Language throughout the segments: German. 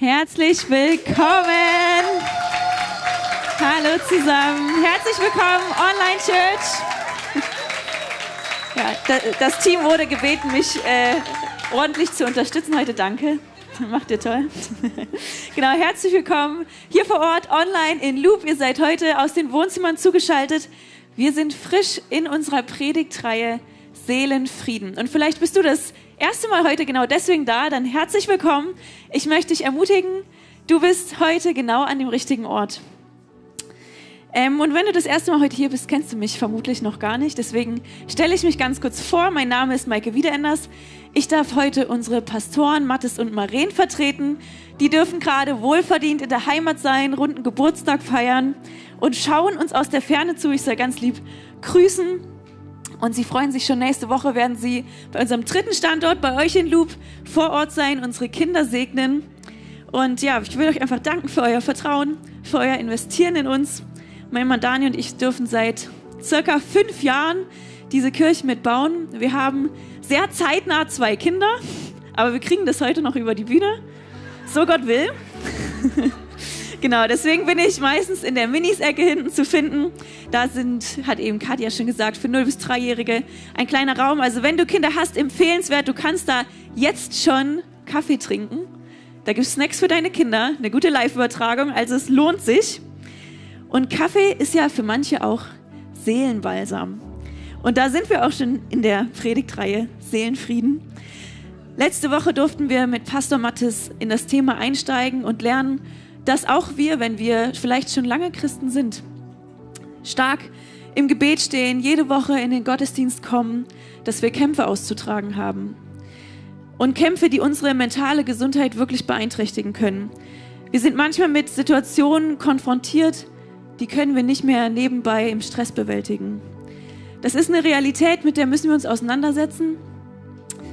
Herzlich willkommen. Hallo zusammen. Herzlich willkommen, Online Church. Ja, das Team wurde gebeten, mich äh, ordentlich zu unterstützen heute. Danke. Macht ihr toll. genau, herzlich willkommen hier vor Ort, online in Loop. Ihr seid heute aus den Wohnzimmern zugeschaltet. Wir sind frisch in unserer Predigtreihe Seelenfrieden. Und vielleicht bist du das erste Mal heute genau deswegen da, dann herzlich willkommen. Ich möchte dich ermutigen, du bist heute genau an dem richtigen Ort. Ähm, und wenn du das erste Mal heute hier bist, kennst du mich vermutlich noch gar nicht. Deswegen stelle ich mich ganz kurz vor. Mein Name ist Maike Wiederenders. Ich darf heute unsere Pastoren Mattes und Maren vertreten. Die dürfen gerade wohlverdient in der Heimat sein, runden Geburtstag feiern und schauen uns aus der Ferne zu. Ich soll ganz lieb grüßen und sie freuen sich schon nächste Woche, werden sie bei unserem dritten Standort bei euch in Loop vor Ort sein, unsere Kinder segnen. Und ja, ich will euch einfach danken für euer Vertrauen, für euer Investieren in uns. Mein Mann Dani und ich dürfen seit circa fünf Jahren diese Kirche mitbauen. Wir haben sehr zeitnah zwei Kinder, aber wir kriegen das heute noch über die Bühne. So Gott will. Genau, deswegen bin ich meistens in der Minis-Ecke hinten zu finden. Da sind, hat eben Katja schon gesagt, für 0- bis 3-Jährige ein kleiner Raum. Also wenn du Kinder hast, empfehlenswert, du kannst da jetzt schon Kaffee trinken. Da gibt es Snacks für deine Kinder, eine gute Live-Übertragung, also es lohnt sich. Und Kaffee ist ja für manche auch Seelenbalsam. Und da sind wir auch schon in der Predigtreihe Seelenfrieden. Letzte Woche durften wir mit Pastor Mattes in das Thema einsteigen und lernen, dass auch wir, wenn wir vielleicht schon lange Christen sind, stark im Gebet stehen, jede Woche in den Gottesdienst kommen, dass wir Kämpfe auszutragen haben. Und Kämpfe, die unsere mentale Gesundheit wirklich beeinträchtigen können. Wir sind manchmal mit Situationen konfrontiert, die können wir nicht mehr nebenbei im Stress bewältigen. Das ist eine Realität, mit der müssen wir uns auseinandersetzen.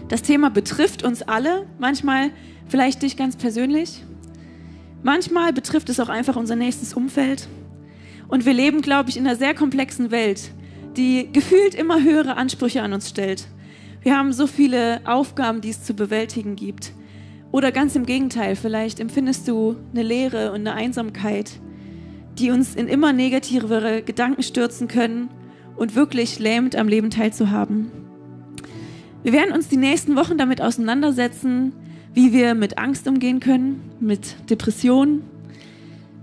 Das Thema betrifft uns alle, manchmal vielleicht dich ganz persönlich. Manchmal betrifft es auch einfach unser nächstes Umfeld. Und wir leben, glaube ich, in einer sehr komplexen Welt, die gefühlt immer höhere Ansprüche an uns stellt. Wir haben so viele Aufgaben, die es zu bewältigen gibt. Oder ganz im Gegenteil, vielleicht empfindest du eine Leere und eine Einsamkeit, die uns in immer negativere Gedanken stürzen können und wirklich lähmt, am Leben teilzuhaben. Wir werden uns die nächsten Wochen damit auseinandersetzen, wie wir mit Angst umgehen können, mit Depressionen,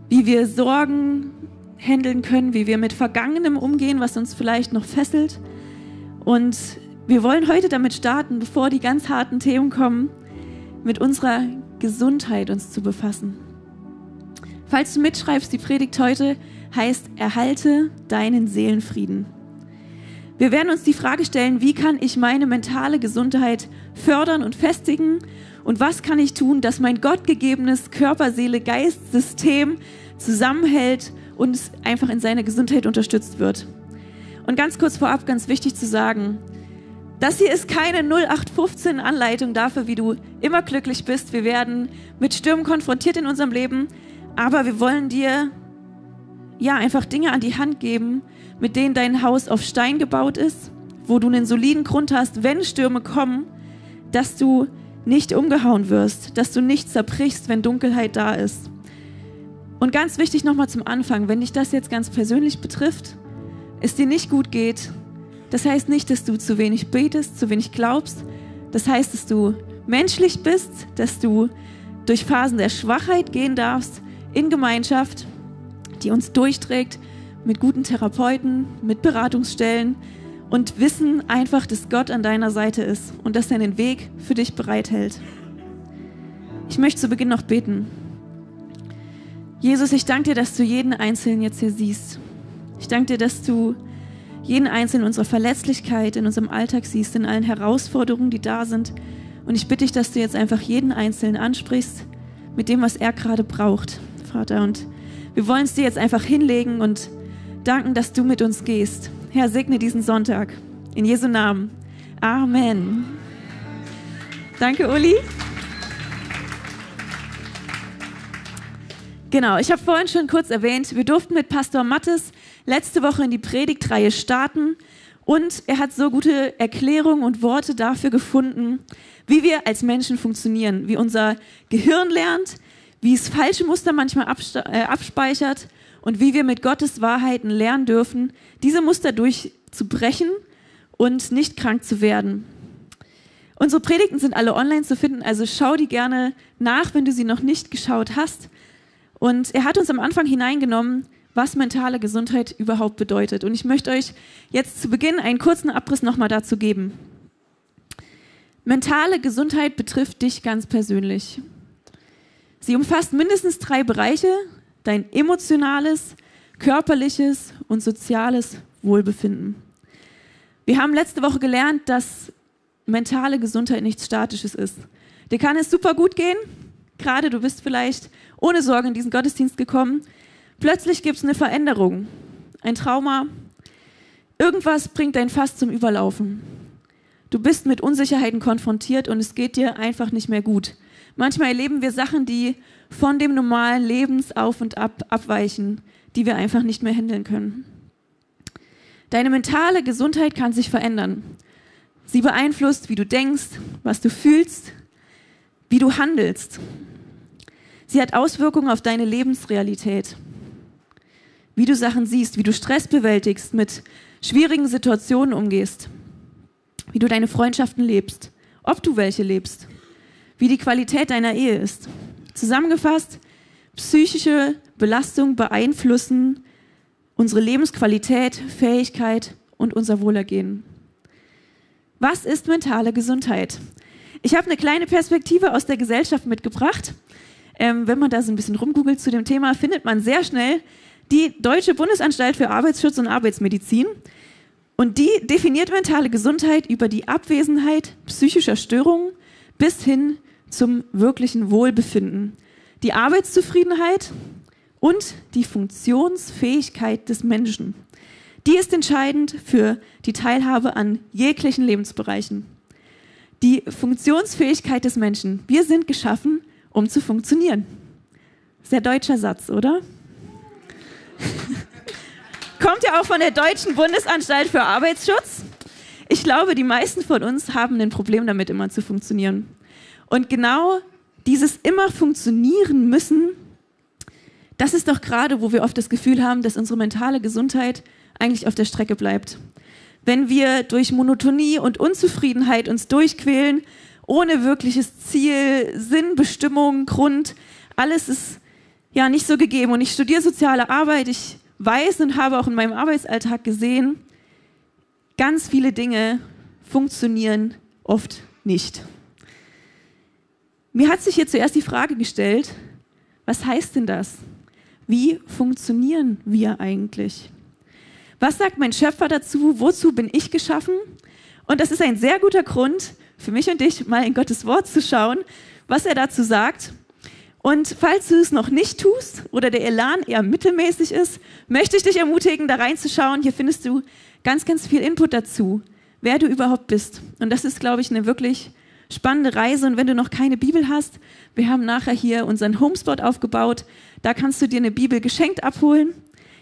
wie wir Sorgen handeln können, wie wir mit Vergangenem umgehen, was uns vielleicht noch fesselt. Und wir wollen heute damit starten, bevor die ganz harten Themen kommen, mit unserer Gesundheit uns zu befassen. Falls du mitschreibst, die Predigt heute heißt, erhalte deinen Seelenfrieden. Wir werden uns die Frage stellen, wie kann ich meine mentale Gesundheit fördern und festigen und was kann ich tun, dass mein gottgegebenes Körper, Seele, Geist, System zusammenhält und einfach in seiner Gesundheit unterstützt wird. Und ganz kurz vorab, ganz wichtig zu sagen, das hier ist keine 0815 Anleitung dafür, wie du immer glücklich bist. Wir werden mit Stürmen konfrontiert in unserem Leben, aber wir wollen dir ja einfach Dinge an die Hand geben, mit denen dein Haus auf Stein gebaut ist, wo du einen soliden Grund hast, wenn Stürme kommen, dass du nicht umgehauen wirst, dass du nicht zerbrichst, wenn Dunkelheit da ist. Und ganz wichtig nochmal zum Anfang, wenn dich das jetzt ganz persönlich betrifft, es dir nicht gut geht, das heißt nicht, dass du zu wenig betest, zu wenig glaubst. Das heißt, dass du menschlich bist, dass du durch Phasen der Schwachheit gehen darfst, in Gemeinschaft, die uns durchträgt, mit guten Therapeuten, mit Beratungsstellen, und wissen einfach, dass Gott an deiner Seite ist und dass er einen Weg für dich bereithält. Ich möchte zu Beginn noch beten. Jesus, ich danke dir, dass du jeden Einzelnen jetzt hier siehst. Ich danke dir, dass du jeden Einzelnen in unserer Verletzlichkeit, in unserem Alltag siehst, in allen Herausforderungen, die da sind. Und ich bitte dich, dass du jetzt einfach jeden Einzelnen ansprichst mit dem, was er gerade braucht, Vater. Und wir wollen es dir jetzt einfach hinlegen und danken, dass du mit uns gehst. Herr, segne diesen Sonntag. In Jesu Namen. Amen. Danke, Uli. Genau, ich habe vorhin schon kurz erwähnt, wir durften mit Pastor Mattes letzte Woche in die Predigtreihe starten und er hat so gute Erklärungen und Worte dafür gefunden, wie wir als Menschen funktionieren, wie unser Gehirn lernt, wie es falsche Muster manchmal äh, abspeichert und wie wir mit Gottes Wahrheiten lernen dürfen, diese Muster durchzubrechen und nicht krank zu werden. Unsere Predigten sind alle online zu finden, also schau die gerne nach, wenn du sie noch nicht geschaut hast. Und er hat uns am Anfang hineingenommen, was mentale Gesundheit überhaupt bedeutet. Und ich möchte euch jetzt zu Beginn einen kurzen Abriss nochmal dazu geben. Mentale Gesundheit betrifft dich ganz persönlich. Sie umfasst mindestens drei Bereiche, dein emotionales, körperliches und soziales Wohlbefinden. Wir haben letzte Woche gelernt, dass mentale Gesundheit nichts Statisches ist. Dir kann es super gut gehen, gerade du bist vielleicht ohne Sorge in diesen Gottesdienst gekommen. Plötzlich gibt es eine Veränderung, ein Trauma. Irgendwas bringt dein Fass zum Überlaufen. Du bist mit Unsicherheiten konfrontiert und es geht dir einfach nicht mehr gut. Manchmal erleben wir Sachen, die von dem normalen Lebensauf und Ab abweichen, die wir einfach nicht mehr handeln können. Deine mentale Gesundheit kann sich verändern. Sie beeinflusst, wie du denkst, was du fühlst, wie du handelst. Sie hat Auswirkungen auf deine Lebensrealität. Wie du Sachen siehst, wie du Stress bewältigst, mit schwierigen Situationen umgehst, wie du deine Freundschaften lebst, ob du welche lebst wie die Qualität deiner Ehe ist. Zusammengefasst, psychische Belastungen beeinflussen unsere Lebensqualität, Fähigkeit und unser Wohlergehen. Was ist mentale Gesundheit? Ich habe eine kleine Perspektive aus der Gesellschaft mitgebracht. Ähm, wenn man da so ein bisschen rumgoogelt zu dem Thema, findet man sehr schnell die Deutsche Bundesanstalt für Arbeitsschutz und Arbeitsmedizin. Und die definiert mentale Gesundheit über die Abwesenheit psychischer Störungen bis hin zum wirklichen Wohlbefinden. Die Arbeitszufriedenheit und die Funktionsfähigkeit des Menschen. Die ist entscheidend für die Teilhabe an jeglichen Lebensbereichen. Die Funktionsfähigkeit des Menschen. Wir sind geschaffen, um zu funktionieren. Sehr deutscher Satz, oder? Kommt ja auch von der Deutschen Bundesanstalt für Arbeitsschutz. Ich glaube, die meisten von uns haben ein Problem damit, immer zu funktionieren. Und genau dieses immer funktionieren müssen, das ist doch gerade, wo wir oft das Gefühl haben, dass unsere mentale Gesundheit eigentlich auf der Strecke bleibt. Wenn wir durch Monotonie und Unzufriedenheit uns durchquälen, ohne wirkliches Ziel, Sinn, Bestimmung, Grund, alles ist ja nicht so gegeben. Und ich studiere soziale Arbeit, ich weiß und habe auch in meinem Arbeitsalltag gesehen, ganz viele Dinge funktionieren oft nicht. Mir hat sich hier zuerst die Frage gestellt, was heißt denn das? Wie funktionieren wir eigentlich? Was sagt mein Schöpfer dazu? Wozu bin ich geschaffen? Und das ist ein sehr guter Grund für mich und dich, mal in Gottes Wort zu schauen, was er dazu sagt. Und falls du es noch nicht tust oder der Elan eher mittelmäßig ist, möchte ich dich ermutigen, da reinzuschauen. Hier findest du ganz, ganz viel Input dazu, wer du überhaupt bist. Und das ist, glaube ich, eine wirklich spannende Reise. Und wenn du noch keine Bibel hast, wir haben nachher hier unseren Homespot aufgebaut. Da kannst du dir eine Bibel geschenkt abholen.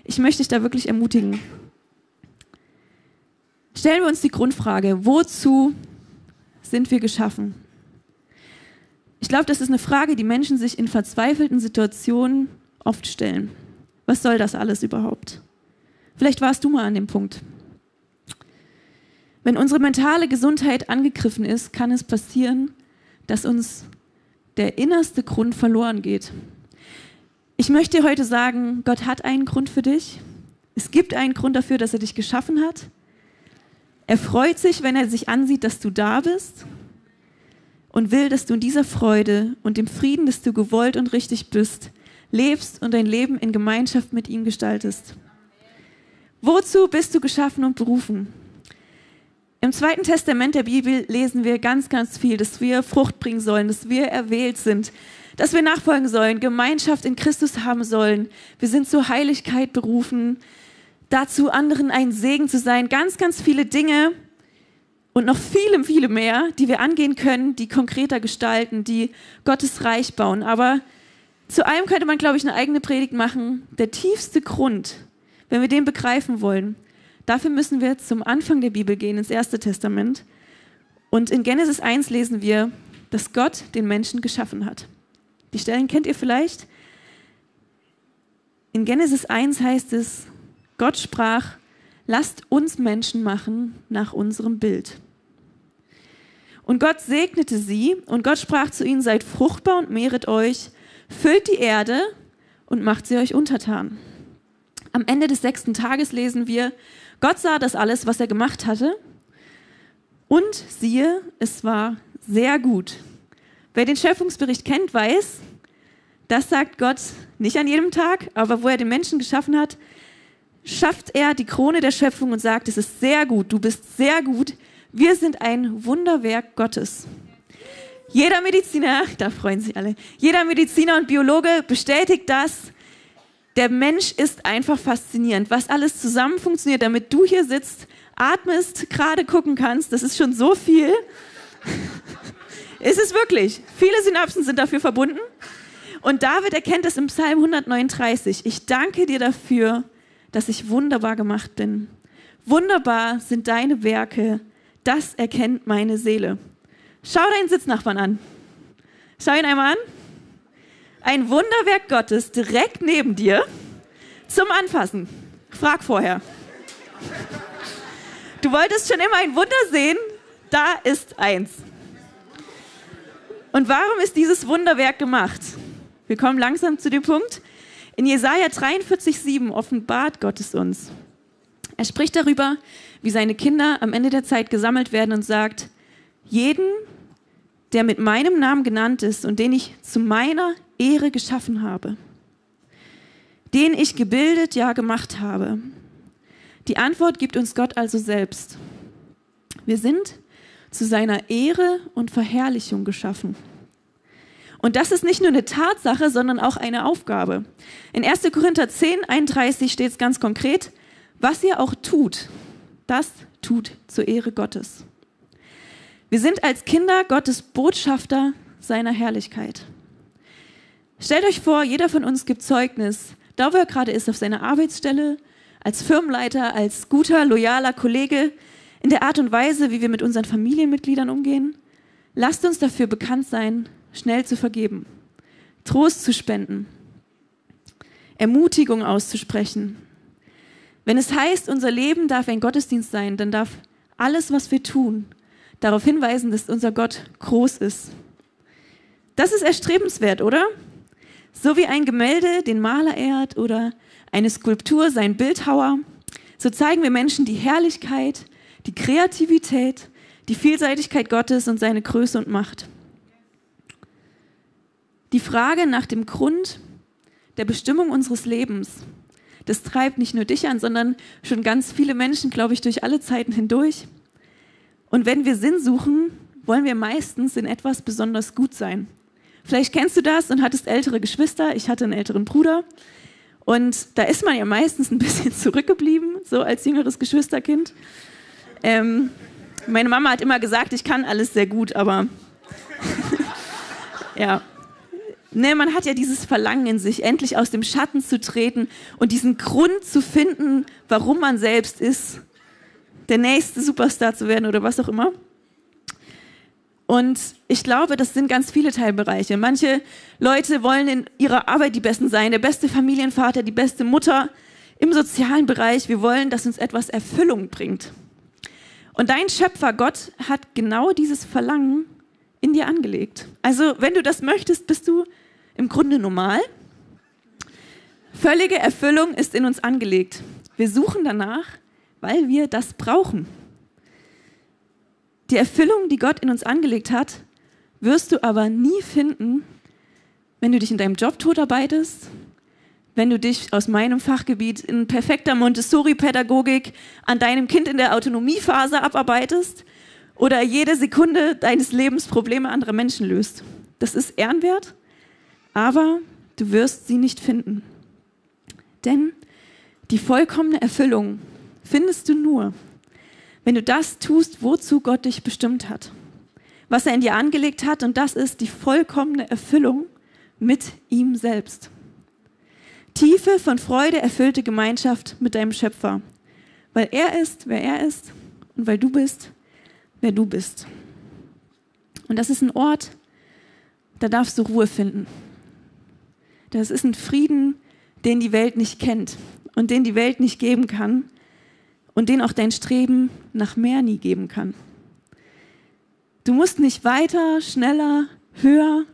Ich möchte dich da wirklich ermutigen. Stellen wir uns die Grundfrage, wozu sind wir geschaffen? Ich glaube, das ist eine Frage, die Menschen sich in verzweifelten Situationen oft stellen. Was soll das alles überhaupt? Vielleicht warst du mal an dem Punkt. Wenn unsere mentale Gesundheit angegriffen ist, kann es passieren, dass uns der innerste Grund verloren geht. Ich möchte heute sagen, Gott hat einen Grund für dich. Es gibt einen Grund dafür, dass er dich geschaffen hat. Er freut sich, wenn er sich ansieht, dass du da bist und will, dass du in dieser Freude und dem Frieden, dass du gewollt und richtig bist, lebst und dein Leben in Gemeinschaft mit ihm gestaltest. Wozu bist du geschaffen und berufen? Im Zweiten Testament der Bibel lesen wir ganz, ganz viel, dass wir Frucht bringen sollen, dass wir erwählt sind, dass wir nachfolgen sollen, Gemeinschaft in Christus haben sollen. Wir sind zur Heiligkeit berufen, dazu anderen ein Segen zu sein. Ganz, ganz viele Dinge und noch viele, viele mehr, die wir angehen können, die konkreter gestalten, die Gottes Reich bauen. Aber zu allem könnte man, glaube ich, eine eigene Predigt machen. Der tiefste Grund, wenn wir den begreifen wollen, Dafür müssen wir zum Anfang der Bibel gehen, ins Erste Testament. Und in Genesis 1 lesen wir, dass Gott den Menschen geschaffen hat. Die Stellen kennt ihr vielleicht. In Genesis 1 heißt es, Gott sprach, lasst uns Menschen machen nach unserem Bild. Und Gott segnete sie und Gott sprach zu ihnen, seid fruchtbar und mehret euch, füllt die Erde und macht sie euch untertan. Am Ende des sechsten Tages lesen wir, Gott sah das alles, was er gemacht hatte und siehe, es war sehr gut. Wer den Schöpfungsbericht kennt, weiß, das sagt Gott nicht an jedem Tag, aber wo er den Menschen geschaffen hat, schafft er die Krone der Schöpfung und sagt, es ist sehr gut, du bist sehr gut, wir sind ein Wunderwerk Gottes. Jeder Mediziner, da freuen sich alle, jeder Mediziner und Biologe bestätigt das. Der Mensch ist einfach faszinierend, was alles zusammen funktioniert, damit du hier sitzt, atmest, gerade gucken kannst. Das ist schon so viel. ist es wirklich. Viele Synapsen sind dafür verbunden. Und David erkennt es im Psalm 139. Ich danke dir dafür, dass ich wunderbar gemacht bin. Wunderbar sind deine Werke. Das erkennt meine Seele. Schau deinen Sitznachbarn an. Schau ihn einmal an. Ein Wunderwerk Gottes direkt neben dir zum Anfassen. Frag vorher. Du wolltest schon immer ein Wunder sehen, da ist eins. Und warum ist dieses Wunderwerk gemacht? Wir kommen langsam zu dem Punkt. In Jesaja 43,7 offenbart Gott es uns. Er spricht darüber, wie seine Kinder am Ende der Zeit gesammelt werden und sagt: Jeden, der mit meinem Namen genannt ist und den ich zu meiner Ehre geschaffen habe, den ich gebildet, ja gemacht habe. Die Antwort gibt uns Gott also selbst. Wir sind zu seiner Ehre und Verherrlichung geschaffen. Und das ist nicht nur eine Tatsache, sondern auch eine Aufgabe. In 1. Korinther 10, 31 steht es ganz konkret, was ihr auch tut, das tut zur Ehre Gottes. Wir sind als Kinder Gottes Botschafter seiner Herrlichkeit. Stellt euch vor, jeder von uns gibt Zeugnis, da wo er gerade ist, auf seiner Arbeitsstelle, als Firmenleiter, als guter, loyaler Kollege, in der Art und Weise, wie wir mit unseren Familienmitgliedern umgehen. Lasst uns dafür bekannt sein, schnell zu vergeben, Trost zu spenden, Ermutigung auszusprechen. Wenn es heißt, unser Leben darf ein Gottesdienst sein, dann darf alles, was wir tun, darauf hinweisen, dass unser Gott groß ist. Das ist erstrebenswert, oder? So wie ein Gemälde den Maler ehrt oder eine Skulptur sein Bildhauer, so zeigen wir Menschen die Herrlichkeit, die Kreativität, die Vielseitigkeit Gottes und seine Größe und Macht. Die Frage nach dem Grund der Bestimmung unseres Lebens, das treibt nicht nur dich an, sondern schon ganz viele Menschen, glaube ich, durch alle Zeiten hindurch. Und wenn wir Sinn suchen, wollen wir meistens in etwas besonders gut sein. Vielleicht kennst du das und hattest ältere Geschwister. Ich hatte einen älteren Bruder. Und da ist man ja meistens ein bisschen zurückgeblieben, so als jüngeres Geschwisterkind. Ähm, meine Mama hat immer gesagt, ich kann alles sehr gut, aber ja. Ne, man hat ja dieses Verlangen in sich, endlich aus dem Schatten zu treten und diesen Grund zu finden, warum man selbst ist, der nächste Superstar zu werden oder was auch immer. Und ich glaube, das sind ganz viele Teilbereiche. Manche Leute wollen in ihrer Arbeit die Besten sein, der beste Familienvater, die beste Mutter. Im sozialen Bereich, wir wollen, dass uns etwas Erfüllung bringt. Und dein Schöpfer Gott hat genau dieses Verlangen in dir angelegt. Also wenn du das möchtest, bist du im Grunde normal. Völlige Erfüllung ist in uns angelegt. Wir suchen danach, weil wir das brauchen. Die Erfüllung, die Gott in uns angelegt hat, wirst du aber nie finden, wenn du dich in deinem Job totarbeitest, wenn du dich aus meinem Fachgebiet in perfekter Montessori-Pädagogik an deinem Kind in der Autonomiephase abarbeitest oder jede Sekunde deines Lebens Probleme anderer Menschen löst. Das ist ehrenwert, aber du wirst sie nicht finden. Denn die vollkommene Erfüllung findest du nur, wenn du das tust, wozu Gott dich bestimmt hat, was er in dir angelegt hat, und das ist die vollkommene Erfüllung mit ihm selbst. Tiefe, von Freude erfüllte Gemeinschaft mit deinem Schöpfer, weil er ist, wer er ist, und weil du bist, wer du bist. Und das ist ein Ort, da darfst du Ruhe finden. Das ist ein Frieden, den die Welt nicht kennt und den die Welt nicht geben kann und den auch dein Streben nach mehr nie geben kann. Du musst nicht weiter, schneller, höher,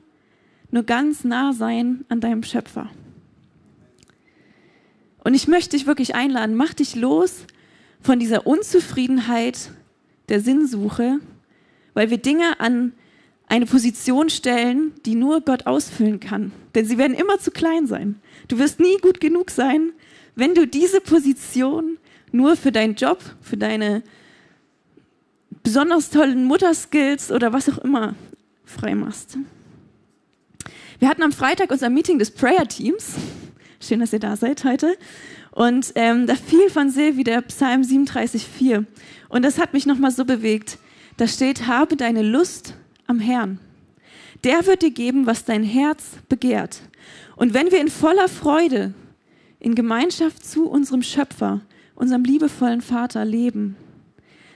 nur ganz nah sein an deinem Schöpfer. Und ich möchte dich wirklich einladen, mach dich los von dieser Unzufriedenheit der Sinnsuche, weil wir Dinge an eine Position stellen, die nur Gott ausfüllen kann. Denn sie werden immer zu klein sein. Du wirst nie gut genug sein, wenn du diese Position nur für deinen Job, für deine besonders tollen Mutterskills oder was auch immer frei machst. Wir hatten am Freitag unser Meeting des Prayer Teams. Schön, dass ihr da seid heute. Und ähm, da fiel von Silvi der Psalm 37,4. Und das hat mich nochmal so bewegt. Da steht, habe deine Lust am Herrn. Der wird dir geben, was dein Herz begehrt. Und wenn wir in voller Freude, in Gemeinschaft zu unserem Schöpfer, unserem liebevollen Vater leben,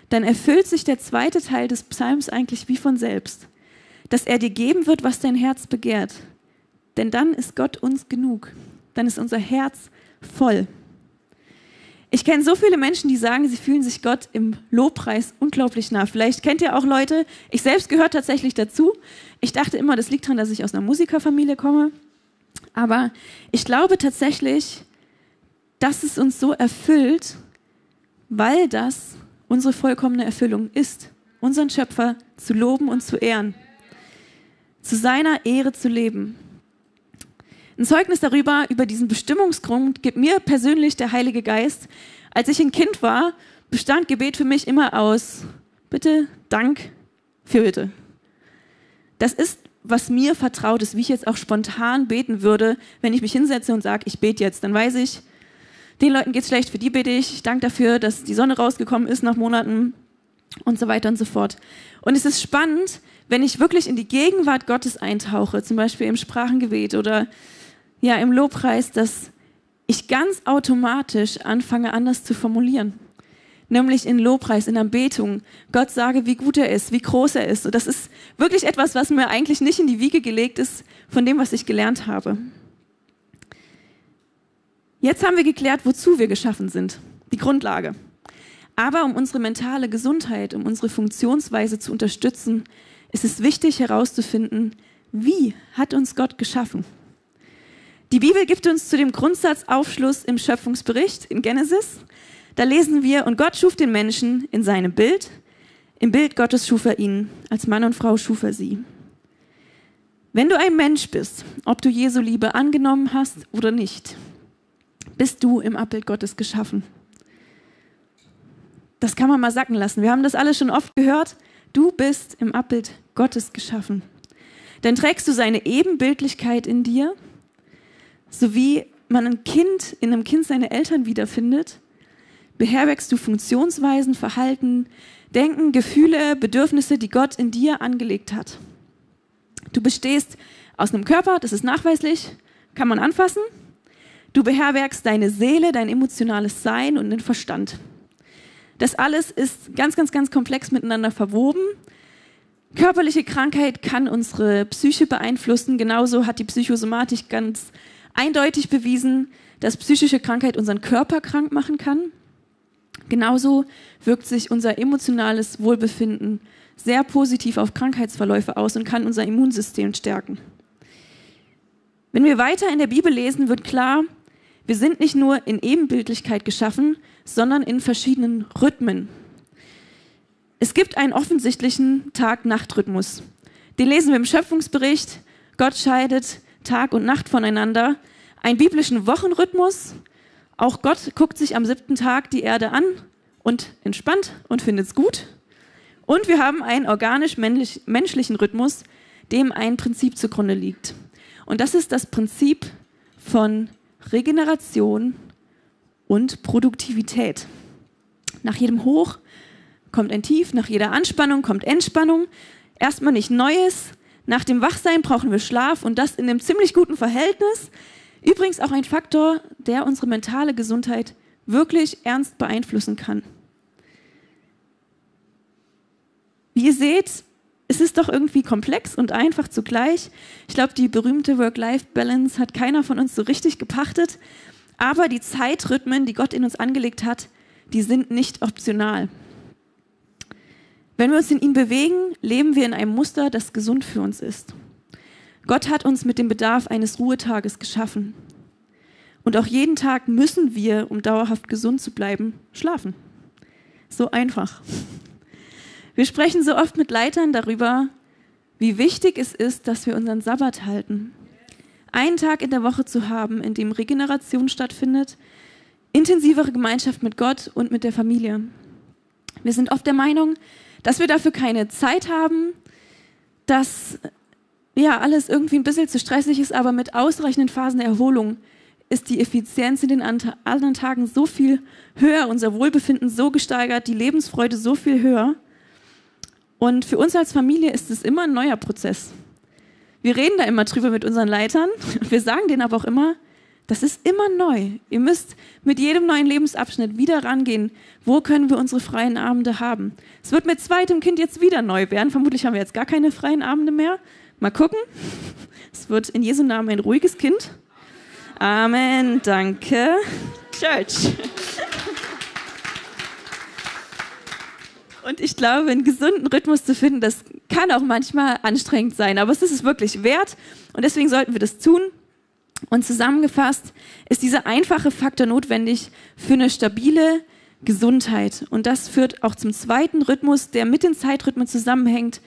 dann erfüllt sich der zweite Teil des Psalms eigentlich wie von selbst, dass er dir geben wird, was dein Herz begehrt. Denn dann ist Gott uns genug. Dann ist unser Herz voll. Ich kenne so viele Menschen, die sagen, sie fühlen sich Gott im Lobpreis unglaublich nah. Vielleicht kennt ihr auch Leute, ich selbst gehöre tatsächlich dazu. Ich dachte immer, das liegt daran, dass ich aus einer Musikerfamilie komme. Aber ich glaube tatsächlich, dass es uns so erfüllt, weil das unsere vollkommene Erfüllung ist, unseren Schöpfer zu loben und zu ehren, zu seiner Ehre zu leben. Ein Zeugnis darüber, über diesen Bestimmungsgrund, gibt mir persönlich der Heilige Geist. Als ich ein Kind war, bestand Gebet für mich immer aus Bitte, Dank, für Bitte. Das ist, was mir vertraut ist, wie ich jetzt auch spontan beten würde, wenn ich mich hinsetze und sage, ich bete jetzt. Dann weiß ich, den Leuten geht es schlecht, für die ich. Ich danke dafür, dass die Sonne rausgekommen ist nach Monaten und so weiter und so fort. Und es ist spannend, wenn ich wirklich in die Gegenwart Gottes eintauche, zum Beispiel im Sprachengebet oder ja im Lobpreis, dass ich ganz automatisch anfange, anders zu formulieren. Nämlich in Lobpreis, in Anbetung. Gott sage, wie gut er ist, wie groß er ist. Und das ist wirklich etwas, was mir eigentlich nicht in die Wiege gelegt ist von dem, was ich gelernt habe. Jetzt haben wir geklärt, wozu wir geschaffen sind. Die Grundlage. Aber um unsere mentale Gesundheit, um unsere Funktionsweise zu unterstützen, ist es wichtig herauszufinden, wie hat uns Gott geschaffen? Die Bibel gibt uns zu dem Grundsatzaufschluss im Schöpfungsbericht in Genesis. Da lesen wir, und Gott schuf den Menschen in seinem Bild. Im Bild Gottes schuf er ihn. Als Mann und Frau schuf er sie. Wenn du ein Mensch bist, ob du Jesu Liebe angenommen hast oder nicht, bist du im Abbild Gottes geschaffen. Das kann man mal sacken lassen. Wir haben das alles schon oft gehört. Du bist im Abbild Gottes geschaffen. Dann trägst du seine Ebenbildlichkeit in dir so wie man ein Kind in einem Kind seine Eltern wiederfindet, beherbergst du Funktionsweisen, Verhalten, Denken, Gefühle, Bedürfnisse, die Gott in dir angelegt hat. Du bestehst aus einem Körper, das ist nachweislich, kann man anfassen. Du beherbergst deine Seele, dein emotionales Sein und den Verstand. Das alles ist ganz, ganz, ganz komplex miteinander verwoben. Körperliche Krankheit kann unsere Psyche beeinflussen. Genauso hat die Psychosomatik ganz eindeutig bewiesen, dass psychische Krankheit unseren Körper krank machen kann. Genauso wirkt sich unser emotionales Wohlbefinden sehr positiv auf Krankheitsverläufe aus und kann unser Immunsystem stärken. Wenn wir weiter in der Bibel lesen, wird klar, wir sind nicht nur in Ebenbildlichkeit geschaffen, sondern in verschiedenen Rhythmen. Es gibt einen offensichtlichen Tag-Nacht-Rhythmus. Den lesen wir im Schöpfungsbericht. Gott scheidet Tag und Nacht voneinander, einen biblischen Wochenrhythmus. Auch Gott guckt sich am siebten Tag die Erde an und entspannt und findet es gut. Und wir haben einen organisch-menschlichen Rhythmus, dem ein Prinzip zugrunde liegt. Und das ist das Prinzip von Regeneration und Produktivität. Nach jedem Hoch kommt ein Tief, nach jeder Anspannung kommt Entspannung. Erstmal nicht Neues, nach dem Wachsein brauchen wir Schlaf und das in einem ziemlich guten Verhältnis. Übrigens auch ein Faktor, der unsere mentale Gesundheit wirklich ernst beeinflussen kann. Wie ihr seht, es ist doch irgendwie komplex und einfach zugleich. Ich glaube, die berühmte Work-Life-Balance hat keiner von uns so richtig gepachtet. Aber die Zeitrhythmen, die Gott in uns angelegt hat, die sind nicht optional. Wenn wir uns in ihm bewegen, leben wir in einem Muster, das gesund für uns ist. Gott hat uns mit dem Bedarf eines Ruhetages geschaffen. Und auch jeden Tag müssen wir, um dauerhaft gesund zu bleiben, schlafen. So einfach. Wir sprechen so oft mit Leitern darüber, wie wichtig es ist, dass wir unseren Sabbat halten. Einen Tag in der Woche zu haben, in dem Regeneration stattfindet, intensivere Gemeinschaft mit Gott und mit der Familie. Wir sind oft der Meinung, dass wir dafür keine Zeit haben, dass ja alles irgendwie ein bisschen zu stressig ist, aber mit ausreichenden Phasen der Erholung ist die Effizienz in den anderen Tagen so viel höher, unser Wohlbefinden so gesteigert, die Lebensfreude so viel höher. Und für uns als Familie ist es immer ein neuer Prozess. Wir reden da immer drüber mit unseren Leitern wir sagen denen aber auch immer, das ist immer neu. Ihr müsst mit jedem neuen Lebensabschnitt wieder rangehen. Wo können wir unsere freien Abende haben? Es wird mit zweitem Kind jetzt wieder neu werden. Vermutlich haben wir jetzt gar keine freien Abende mehr. Mal gucken. Es wird in Jesu Namen ein ruhiges Kind. Amen, danke. Church. Und ich glaube, einen gesunden Rhythmus zu finden, das kann auch manchmal anstrengend sein, aber es ist es wirklich wert und deswegen sollten wir das tun. Und zusammengefasst ist dieser einfache Faktor notwendig für eine stabile Gesundheit. Und das führt auch zum zweiten Rhythmus, der mit den Zeitrhythmen zusammenhängt.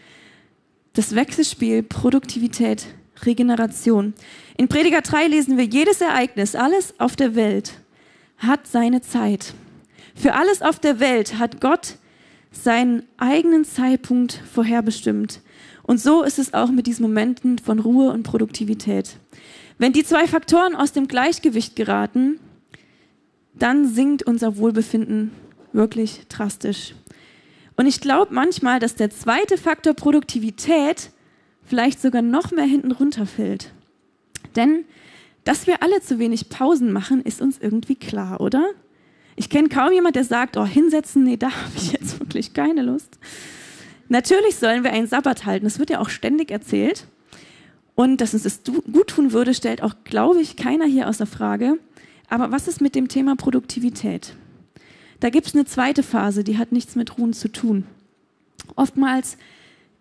Das Wechselspiel Produktivität Regeneration. In Prediger 3 lesen wir, jedes Ereignis, alles auf der Welt hat seine Zeit. Für alles auf der Welt hat Gott seinen eigenen Zeitpunkt vorherbestimmt. Und so ist es auch mit diesen Momenten von Ruhe und Produktivität. Wenn die zwei Faktoren aus dem Gleichgewicht geraten, dann sinkt unser Wohlbefinden wirklich drastisch. Und ich glaube manchmal, dass der zweite Faktor Produktivität vielleicht sogar noch mehr hinten runterfällt. Denn dass wir alle zu wenig Pausen machen, ist uns irgendwie klar, oder? Ich kenne kaum jemand, der sagt, oh, hinsetzen, nee, da habe ich jetzt wirklich keine Lust. Natürlich sollen wir einen Sabbat halten, das wird ja auch ständig erzählt. Und dass uns das gut tun würde, stellt auch, glaube ich, keiner hier außer Frage. Aber was ist mit dem Thema Produktivität? Da gibt es eine zweite Phase, die hat nichts mit Ruhen zu tun. Oftmals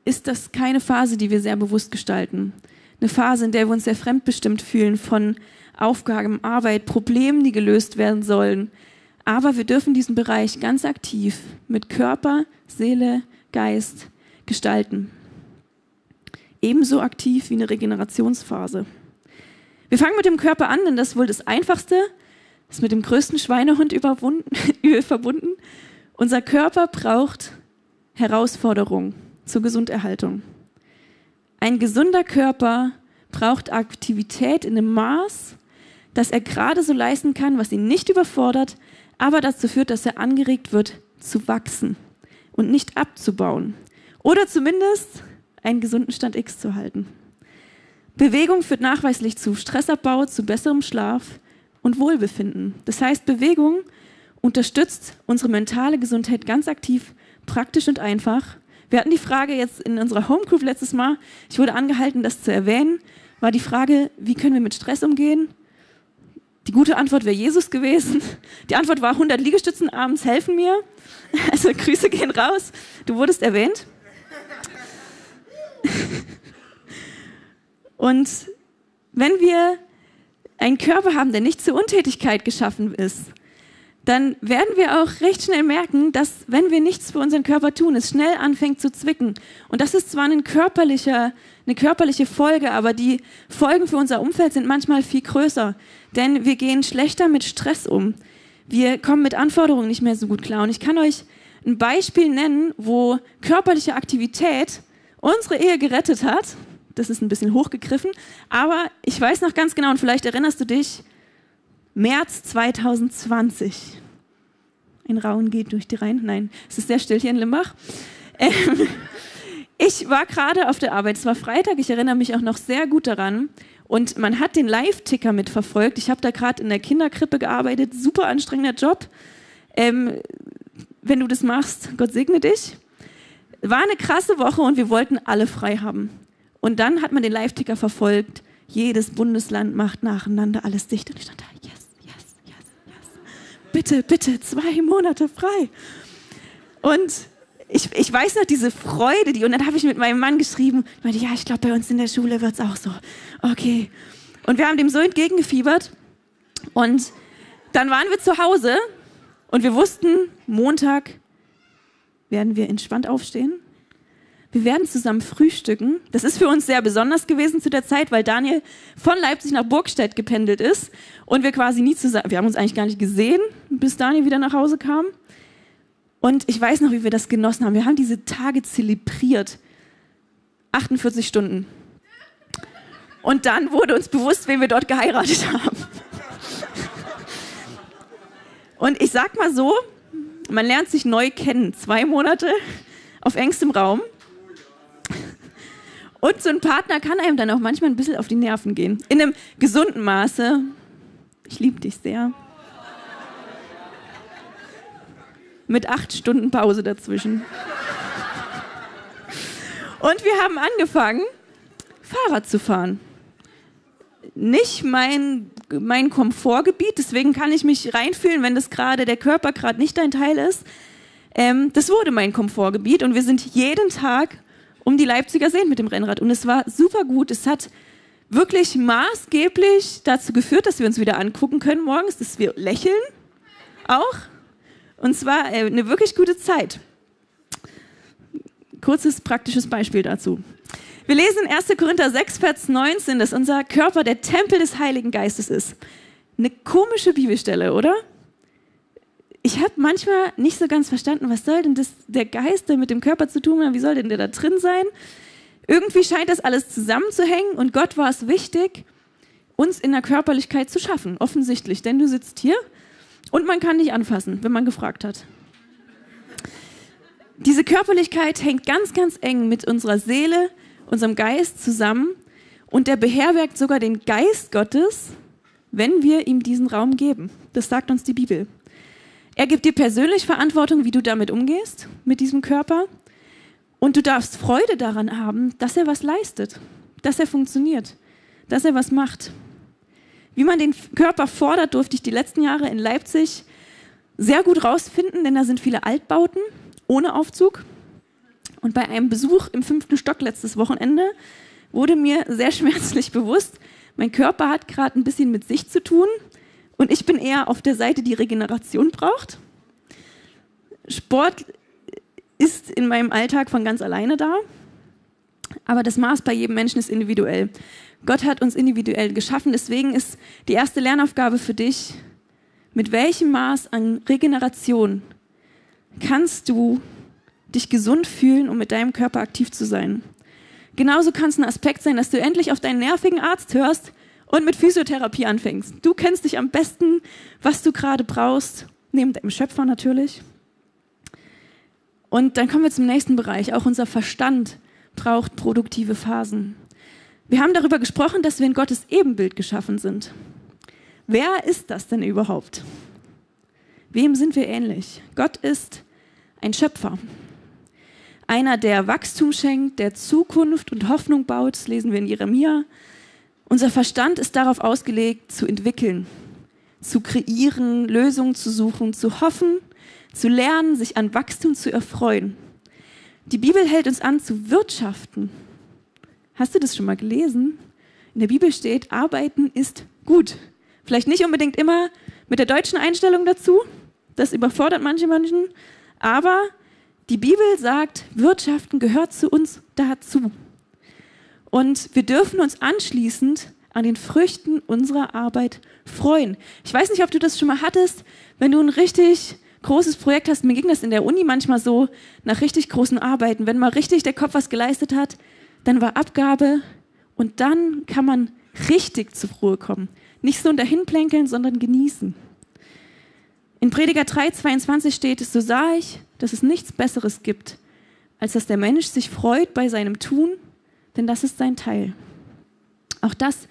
ist das keine Phase, die wir sehr bewusst gestalten. Eine Phase, in der wir uns sehr fremdbestimmt fühlen von Aufgaben, Arbeit, Problemen, die gelöst werden sollen. Aber wir dürfen diesen Bereich ganz aktiv mit Körper, Seele, Geist gestalten. Ebenso aktiv wie eine Regenerationsphase. Wir fangen mit dem Körper an, denn das ist wohl das Einfachste, ist mit dem größten Schweinehund verbunden. Unser Körper braucht Herausforderung zur Gesunderhaltung. Ein gesunder Körper braucht Aktivität in einem Maß, dass er gerade so leisten kann, was ihn nicht überfordert, aber dazu führt, dass er angeregt wird, zu wachsen und nicht abzubauen. Oder zumindest einen gesunden Stand X zu halten. Bewegung führt nachweislich zu Stressabbau, zu besserem Schlaf und Wohlbefinden. Das heißt, Bewegung unterstützt unsere mentale Gesundheit ganz aktiv, praktisch und einfach wir hatten die Frage jetzt in unserer Homegroup letztes Mal, ich wurde angehalten, das zu erwähnen, war die Frage, wie können wir mit Stress umgehen? Die gute Antwort wäre Jesus gewesen. Die Antwort war 100 Liegestützen abends helfen mir. Also Grüße gehen raus. Du wurdest erwähnt. Und wenn wir einen Körper haben, der nicht zur Untätigkeit geschaffen ist, dann werden wir auch recht schnell merken, dass wenn wir nichts für unseren Körper tun, es schnell anfängt zu zwicken. Und das ist zwar ein körperlicher, eine körperliche Folge, aber die Folgen für unser Umfeld sind manchmal viel größer. Denn wir gehen schlechter mit Stress um. Wir kommen mit Anforderungen nicht mehr so gut klar. Und ich kann euch ein Beispiel nennen, wo körperliche Aktivität unsere Ehe gerettet hat. Das ist ein bisschen hochgegriffen, aber ich weiß noch ganz genau, und vielleicht erinnerst du dich, März 2020. Ein Rauen geht durch die Reihen. Nein, es ist sehr still hier in Limbach. Ähm, ich war gerade auf der Arbeit, es war Freitag, ich erinnere mich auch noch sehr gut daran. Und man hat den Live-Ticker mitverfolgt. Ich habe da gerade in der Kinderkrippe gearbeitet, super anstrengender Job. Ähm, wenn du das machst, Gott segne dich. war eine krasse Woche und wir wollten alle frei haben. Und dann hat man den Live-Ticker verfolgt. Jedes Bundesland macht nacheinander alles dicht. Und ich stand da, yes, yes, yes, yes. Bitte, bitte, zwei Monate frei. Und ich, ich weiß noch diese Freude, die, und dann habe ich mit meinem Mann geschrieben, ich meinte, ja, ich glaube, bei uns in der Schule wird es auch so. Okay. Und wir haben dem so entgegengefiebert. Und dann waren wir zu Hause und wir wussten, Montag werden wir entspannt aufstehen. Wir werden zusammen frühstücken. Das ist für uns sehr besonders gewesen zu der Zeit, weil Daniel von Leipzig nach Burgstedt gependelt ist und wir quasi nie zusammen, wir haben uns eigentlich gar nicht gesehen, bis Daniel wieder nach Hause kam. Und ich weiß noch, wie wir das genossen haben. Wir haben diese Tage zelebriert. 48 Stunden. Und dann wurde uns bewusst, wen wir dort geheiratet haben. Und ich sag mal so, man lernt sich neu kennen. Zwei Monate auf engstem Raum. Und so ein Partner kann einem dann auch manchmal ein bisschen auf die Nerven gehen. In einem gesunden Maße. Ich liebe dich sehr. Mit acht Stunden Pause dazwischen. Und wir haben angefangen, Fahrrad zu fahren. Nicht mein mein Komfortgebiet, deswegen kann ich mich reinfühlen, wenn das gerade der Körper gerade nicht dein Teil ist. Ähm, das wurde mein Komfortgebiet und wir sind jeden Tag um die Leipziger Seen mit dem Rennrad und es war super gut. Es hat wirklich maßgeblich dazu geführt, dass wir uns wieder angucken können morgens, dass wir lächeln auch. Und zwar äh, eine wirklich gute Zeit. Kurzes praktisches Beispiel dazu. Wir lesen in 1. Korinther 6, Vers 19, dass unser Körper der Tempel des Heiligen Geistes ist. Eine komische Bibelstelle, oder? Ich habe manchmal nicht so ganz verstanden, was soll denn das, der Geist mit dem Körper zu tun haben? Wie soll denn der da drin sein? Irgendwie scheint das alles zusammenzuhängen und Gott war es wichtig, uns in der Körperlichkeit zu schaffen, offensichtlich. Denn du sitzt hier und man kann dich anfassen, wenn man gefragt hat. Diese Körperlichkeit hängt ganz, ganz eng mit unserer Seele, unserem Geist zusammen und der beherbergt sogar den Geist Gottes, wenn wir ihm diesen Raum geben. Das sagt uns die Bibel. Er gibt dir persönlich Verantwortung, wie du damit umgehst, mit diesem Körper. Und du darfst Freude daran haben, dass er was leistet, dass er funktioniert, dass er was macht. Wie man den Körper fordert, durfte ich die letzten Jahre in Leipzig sehr gut rausfinden, denn da sind viele Altbauten ohne Aufzug. Und bei einem Besuch im fünften Stock letztes Wochenende wurde mir sehr schmerzlich bewusst, mein Körper hat gerade ein bisschen mit sich zu tun und ich bin eher auf der Seite, die Regeneration braucht. Sport ist in meinem Alltag von ganz alleine da, aber das Maß bei jedem Menschen ist individuell. Gott hat uns individuell geschaffen, deswegen ist die erste Lernaufgabe für dich, mit welchem Maß an Regeneration kannst du dich gesund fühlen, um mit deinem Körper aktiv zu sein. Genauso kann es ein Aspekt sein, dass du endlich auf deinen nervigen Arzt hörst und mit Physiotherapie anfängst. Du kennst dich am besten, was du gerade brauchst, neben deinem Schöpfer natürlich. Und dann kommen wir zum nächsten Bereich. Auch unser Verstand braucht produktive Phasen. Wir haben darüber gesprochen, dass wir in Gottes Ebenbild geschaffen sind. Wer ist das denn überhaupt? Wem sind wir ähnlich? Gott ist ein Schöpfer. Einer, der Wachstum schenkt, der Zukunft und Hoffnung baut, das lesen wir in Jeremia. Unser Verstand ist darauf ausgelegt, zu entwickeln, zu kreieren, Lösungen zu suchen, zu hoffen, zu lernen, sich an Wachstum zu erfreuen. Die Bibel hält uns an, zu wirtschaften. Hast du das schon mal gelesen? In der Bibel steht, arbeiten ist gut. Vielleicht nicht unbedingt immer mit der deutschen Einstellung dazu. Das überfordert manche Menschen. Aber die Bibel sagt, Wirtschaften gehört zu uns dazu. Und wir dürfen uns anschließend an den Früchten unserer Arbeit freuen. Ich weiß nicht, ob du das schon mal hattest, wenn du ein richtig großes Projekt hast. Mir ging das in der Uni manchmal so, nach richtig großen Arbeiten. Wenn mal richtig der Kopf was geleistet hat, dann war Abgabe und dann kann man richtig zur Ruhe kommen. Nicht so dahinplänkeln, sondern genießen. In Prediger 3, 22 steht es, so sah ich, dass es nichts Besseres gibt, als dass der Mensch sich freut bei seinem Tun, denn das ist sein Teil. Auch das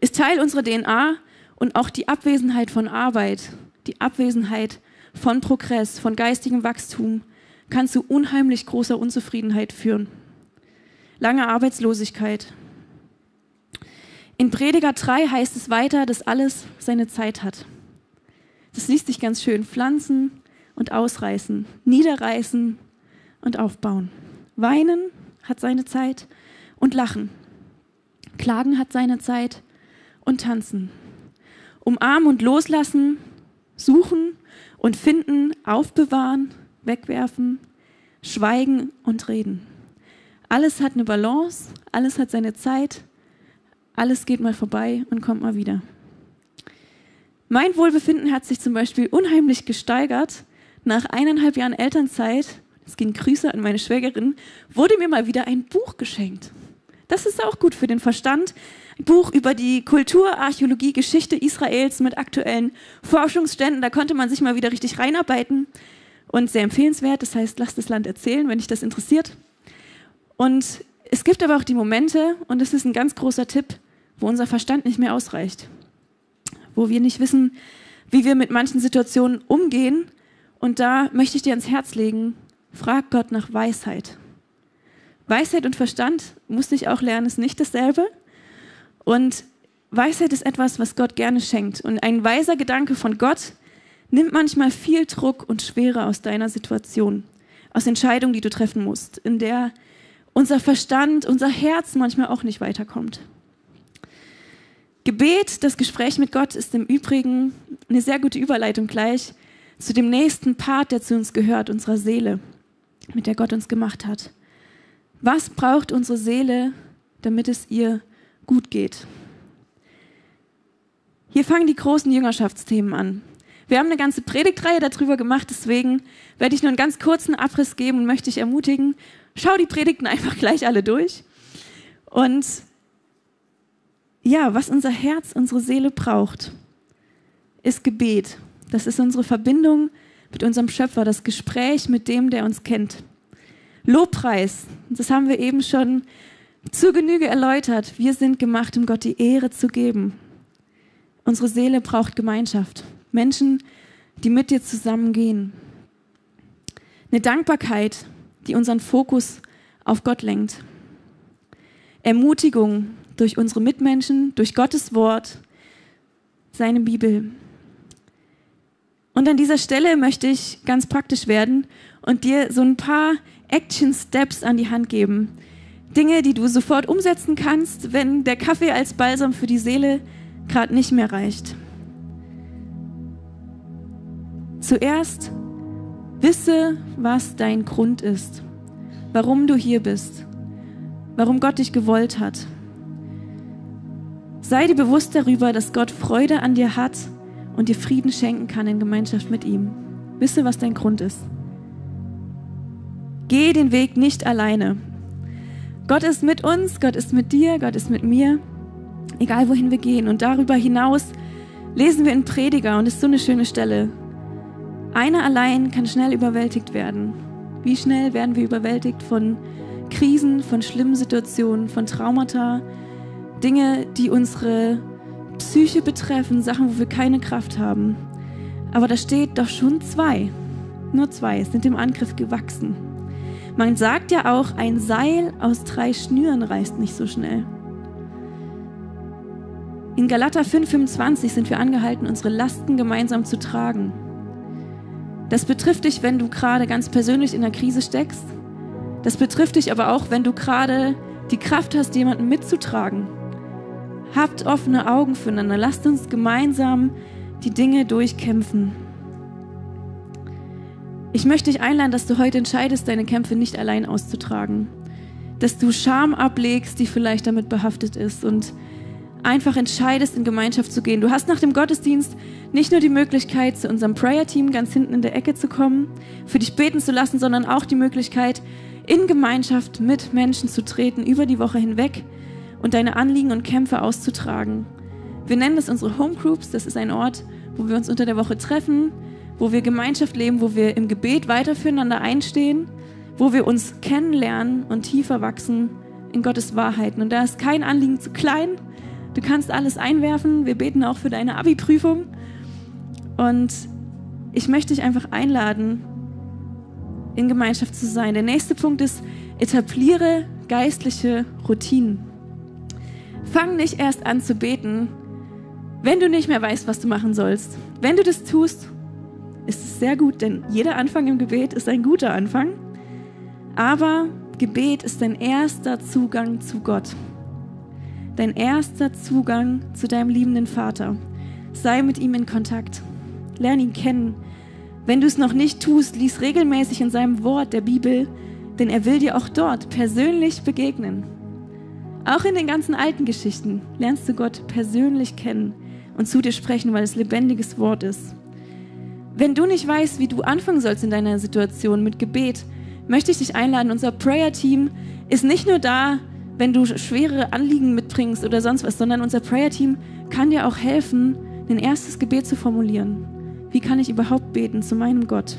ist Teil unserer DNA und auch die Abwesenheit von Arbeit, die Abwesenheit von Progress, von geistigem Wachstum kann zu unheimlich großer Unzufriedenheit führen. Lange Arbeitslosigkeit. In Prediger 3 heißt es weiter, dass alles seine Zeit hat. Das liest sich ganz schön. Pflanzen und ausreißen, niederreißen und aufbauen. Weinen hat seine Zeit und lachen. Klagen hat seine Zeit und tanzen. Umarmen und loslassen, suchen und finden, aufbewahren, wegwerfen, schweigen und reden. Alles hat eine Balance, alles hat seine Zeit, alles geht mal vorbei und kommt mal wieder. Mein Wohlbefinden hat sich zum Beispiel unheimlich gesteigert. Nach eineinhalb Jahren Elternzeit, es ging Grüße an meine Schwägerin, wurde mir mal wieder ein Buch geschenkt. Das ist auch gut für den Verstand. Ein Buch über die Kultur, Archäologie, Geschichte Israels mit aktuellen Forschungsständen. Da konnte man sich mal wieder richtig reinarbeiten und sehr empfehlenswert. Das heißt, lasst das Land erzählen, wenn dich das interessiert. Und es gibt aber auch die Momente, und das ist ein ganz großer Tipp, wo unser Verstand nicht mehr ausreicht. Wo wir nicht wissen, wie wir mit manchen Situationen umgehen. Und da möchte ich dir ans Herz legen, frag Gott nach Weisheit. Weisheit und Verstand, musste ich auch lernen, ist nicht dasselbe. Und Weisheit ist etwas, was Gott gerne schenkt. Und ein weiser Gedanke von Gott nimmt manchmal viel Druck und Schwere aus deiner Situation, aus Entscheidungen, die du treffen musst, in der unser Verstand, unser Herz manchmal auch nicht weiterkommt. Gebet, das Gespräch mit Gott ist im Übrigen eine sehr gute Überleitung gleich zu dem nächsten Part, der zu uns gehört, unserer Seele, mit der Gott uns gemacht hat. Was braucht unsere Seele, damit es ihr gut geht? Hier fangen die großen Jüngerschaftsthemen an. Wir haben eine ganze Predigtreihe darüber gemacht, deswegen werde ich nur einen ganz kurzen Abriss geben und möchte dich ermutigen, schau die Predigten einfach gleich alle durch. Und ja, was unser Herz, unsere Seele braucht, ist Gebet. Das ist unsere Verbindung mit unserem Schöpfer, das Gespräch mit dem, der uns kennt. Lobpreis, das haben wir eben schon zur Genüge erläutert. Wir sind gemacht, um Gott die Ehre zu geben. Unsere Seele braucht Gemeinschaft. Menschen, die mit dir zusammengehen. Eine Dankbarkeit, die unseren Fokus auf Gott lenkt. Ermutigung durch unsere Mitmenschen, durch Gottes Wort, seine Bibel. Und an dieser Stelle möchte ich ganz praktisch werden und dir so ein paar Action Steps an die Hand geben. Dinge, die du sofort umsetzen kannst, wenn der Kaffee als Balsam für die Seele gerade nicht mehr reicht. Zuerst wisse, was dein Grund ist, warum du hier bist, warum Gott dich gewollt hat. Sei dir bewusst darüber, dass Gott Freude an dir hat und dir Frieden schenken kann in Gemeinschaft mit ihm. Wisse, was dein Grund ist. Geh den Weg nicht alleine. Gott ist mit uns, Gott ist mit dir, Gott ist mit mir, egal wohin wir gehen. Und darüber hinaus lesen wir in Prediger, und ist so eine schöne Stelle, einer allein kann schnell überwältigt werden. Wie schnell werden wir überwältigt von Krisen, von schlimmen Situationen, von Traumata, Dinge, die unsere Psyche betreffen, Sachen, wo wir keine Kraft haben. Aber da steht doch schon zwei. Nur zwei sind dem Angriff gewachsen. Man sagt ja auch, ein Seil aus drei Schnüren reißt nicht so schnell. In Galater 5,25 sind wir angehalten, unsere Lasten gemeinsam zu tragen. Das betrifft dich, wenn du gerade ganz persönlich in der Krise steckst. Das betrifft dich aber auch, wenn du gerade die Kraft hast, jemanden mitzutragen. Habt offene Augen füreinander. Lasst uns gemeinsam die Dinge durchkämpfen. Ich möchte dich einladen, dass du heute entscheidest, deine Kämpfe nicht allein auszutragen. Dass du Scham ablegst, die vielleicht damit behaftet ist und einfach entscheidest, in Gemeinschaft zu gehen. Du hast nach dem Gottesdienst nicht nur die Möglichkeit, zu unserem Prayer-Team ganz hinten in der Ecke zu kommen, für dich beten zu lassen, sondern auch die Möglichkeit, in Gemeinschaft mit Menschen zu treten, über die Woche hinweg und deine Anliegen und Kämpfe auszutragen. Wir nennen das unsere Home Groups. Das ist ein Ort, wo wir uns unter der Woche treffen, wo wir Gemeinschaft leben, wo wir im Gebet weiter füreinander einstehen, wo wir uns kennenlernen und tiefer wachsen in Gottes Wahrheiten. Und da ist kein Anliegen zu klein, Du kannst alles einwerfen. Wir beten auch für deine Abi-Prüfung. Und ich möchte dich einfach einladen, in Gemeinschaft zu sein. Der nächste Punkt ist, etabliere geistliche Routinen. Fang nicht erst an zu beten, wenn du nicht mehr weißt, was du machen sollst. Wenn du das tust, ist es sehr gut, denn jeder Anfang im Gebet ist ein guter Anfang. Aber Gebet ist dein erster Zugang zu Gott. Dein erster Zugang zu deinem liebenden Vater. Sei mit ihm in Kontakt. Lern ihn kennen. Wenn du es noch nicht tust, lies regelmäßig in seinem Wort der Bibel, denn er will dir auch dort persönlich begegnen. Auch in den ganzen alten Geschichten lernst du Gott persönlich kennen und zu dir sprechen, weil es lebendiges Wort ist. Wenn du nicht weißt, wie du anfangen sollst in deiner Situation mit Gebet, möchte ich dich einladen. Unser Prayer-Team ist nicht nur da, wenn du schwere Anliegen mitbringst oder sonst was, sondern unser Prayer-Team kann dir auch helfen, ein erstes Gebet zu formulieren. Wie kann ich überhaupt beten zu meinem Gott?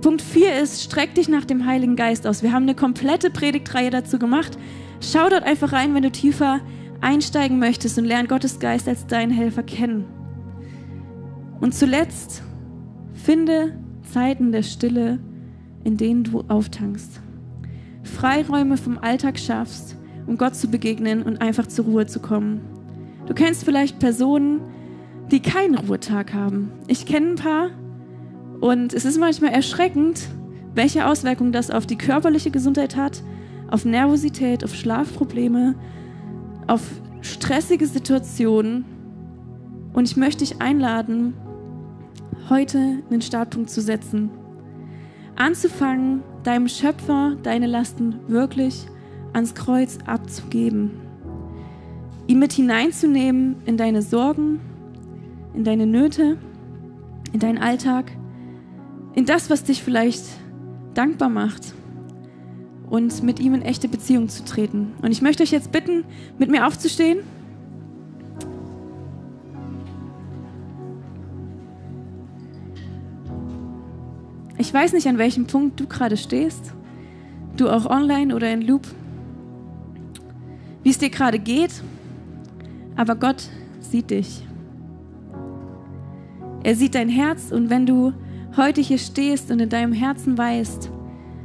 Punkt 4 ist, streck dich nach dem Heiligen Geist aus. Wir haben eine komplette Predigtreihe dazu gemacht. Schau dort einfach rein, wenn du tiefer einsteigen möchtest und lern Gottes Geist als deinen Helfer kennen. Und zuletzt, finde Zeiten der Stille, in denen du auftankst. Freiräume vom Alltag schaffst, um Gott zu begegnen und einfach zur Ruhe zu kommen. Du kennst vielleicht Personen, die keinen Ruhetag haben. Ich kenne ein paar und es ist manchmal erschreckend, welche Auswirkungen das auf die körperliche Gesundheit hat, auf Nervosität, auf Schlafprobleme, auf stressige Situationen. Und ich möchte dich einladen, heute einen Startpunkt zu setzen. Anzufangen, deinem Schöpfer deine Lasten wirklich ans Kreuz abzugeben. Ihn mit hineinzunehmen in deine Sorgen, in deine Nöte, in deinen Alltag, in das, was dich vielleicht dankbar macht und mit ihm in echte Beziehung zu treten. Und ich möchte euch jetzt bitten, mit mir aufzustehen. Ich weiß nicht, an welchem Punkt du gerade stehst, du auch online oder in Loop, wie es dir gerade geht, aber Gott sieht dich. Er sieht dein Herz und wenn du heute hier stehst und in deinem Herzen weißt,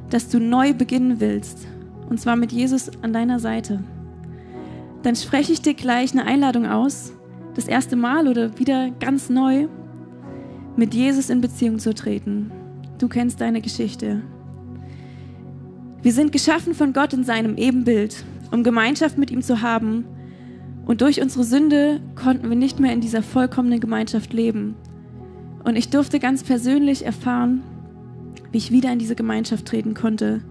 dass du neu beginnen willst, und zwar mit Jesus an deiner Seite, dann spreche ich dir gleich eine Einladung aus, das erste Mal oder wieder ganz neu mit Jesus in Beziehung zu treten. Du kennst deine Geschichte. Wir sind geschaffen von Gott in seinem Ebenbild, um Gemeinschaft mit ihm zu haben. Und durch unsere Sünde konnten wir nicht mehr in dieser vollkommenen Gemeinschaft leben. Und ich durfte ganz persönlich erfahren, wie ich wieder in diese Gemeinschaft treten konnte,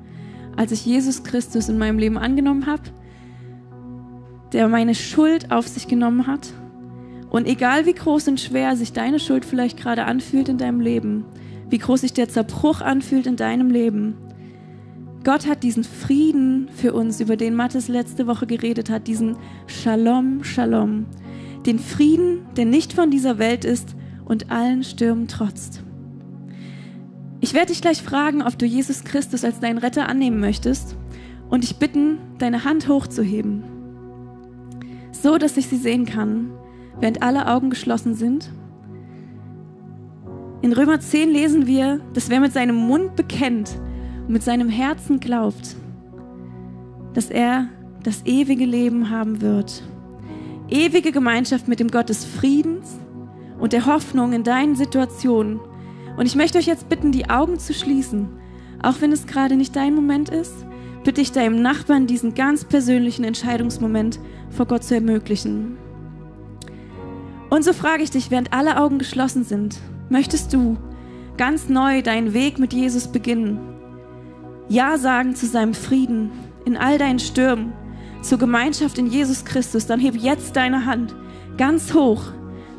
als ich Jesus Christus in meinem Leben angenommen habe, der meine Schuld auf sich genommen hat. Und egal wie groß und schwer sich deine Schuld vielleicht gerade anfühlt in deinem Leben, wie groß sich der Zerbruch anfühlt in deinem Leben. Gott hat diesen Frieden für uns, über den Mathis letzte Woche geredet hat, diesen Shalom, Shalom. Den Frieden, der nicht von dieser Welt ist und allen Stürmen trotzt. Ich werde dich gleich fragen, ob du Jesus Christus als deinen Retter annehmen möchtest und dich bitten, deine Hand hochzuheben, so dass ich sie sehen kann, während alle Augen geschlossen sind in Römer 10 lesen wir, dass wer mit seinem Mund bekennt und mit seinem Herzen glaubt, dass er das ewige Leben haben wird. Ewige Gemeinschaft mit dem Gott des Friedens und der Hoffnung in deinen Situationen. Und ich möchte euch jetzt bitten, die Augen zu schließen. Auch wenn es gerade nicht dein Moment ist, bitte ich deinem Nachbarn diesen ganz persönlichen Entscheidungsmoment vor Gott zu ermöglichen. Und so frage ich dich, während alle Augen geschlossen sind, Möchtest du ganz neu deinen Weg mit Jesus beginnen? Ja sagen zu seinem Frieden in all deinen Stürmen, zur Gemeinschaft in Jesus Christus, dann heb jetzt deine Hand ganz hoch,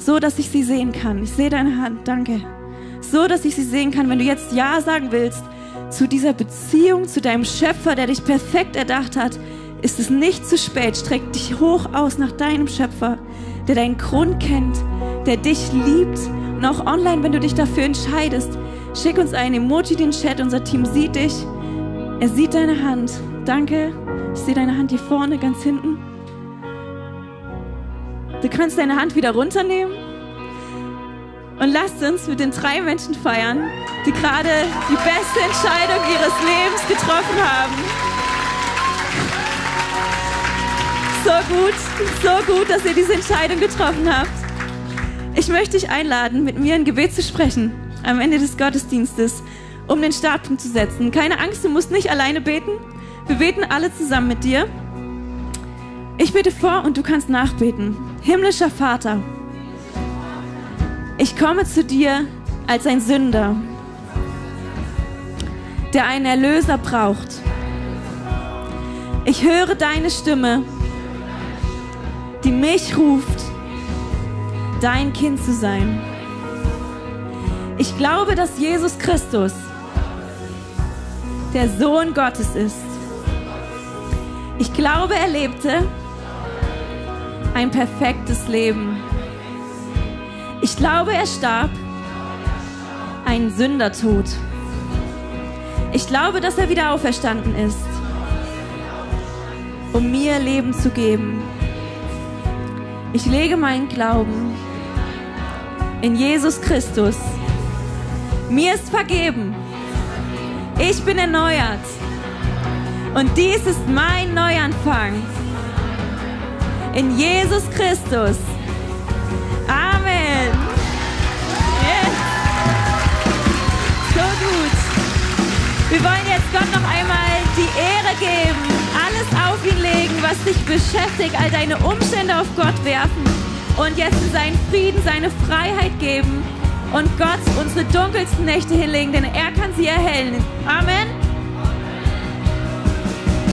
so dass ich sie sehen kann. Ich sehe deine Hand, danke. So dass ich sie sehen kann, wenn du jetzt Ja sagen willst zu dieser Beziehung, zu deinem Schöpfer, der dich perfekt erdacht hat, ist es nicht zu spät. Streck dich hoch aus nach deinem Schöpfer, der deinen Grund kennt, der dich liebt und auch online, wenn du dich dafür entscheidest, schick uns ein Emoji in den Chat. Unser Team sieht dich. Er sieht deine Hand. Danke. Ich sehe deine Hand hier vorne, ganz hinten. Du kannst deine Hand wieder runternehmen. Und lasst uns mit den drei Menschen feiern, die gerade die beste Entscheidung ihres Lebens getroffen haben. So gut, so gut, dass ihr diese Entscheidung getroffen habt. Ich möchte dich einladen, mit mir ein Gebet zu sprechen am Ende des Gottesdienstes, um den Startpunkt zu setzen. Keine Angst, du musst nicht alleine beten. Wir beten alle zusammen mit dir. Ich bete vor und du kannst nachbeten. Himmlischer Vater, ich komme zu dir als ein Sünder, der einen Erlöser braucht. Ich höre deine Stimme, die mich ruft, dein Kind zu sein. Ich glaube, dass Jesus Christus der Sohn Gottes ist. Ich glaube, er lebte ein perfektes Leben. Ich glaube, er starb ein Sündertod. Ich glaube, dass er wieder auferstanden ist, um mir Leben zu geben. Ich lege meinen Glauben in Jesus Christus. Mir ist vergeben. Ich bin erneuert. Und dies ist mein Neuanfang. In Jesus Christus. Amen. Yes. So gut. Wir wollen jetzt Gott noch einmal die Ehre geben, alles auf ihn legen, was dich beschäftigt, all deine Umstände auf Gott werfen und jetzt seinen Frieden, seine Freiheit geben und Gott unsere dunkelsten Nächte hinlegen, denn er kann sie erhellen. Amen.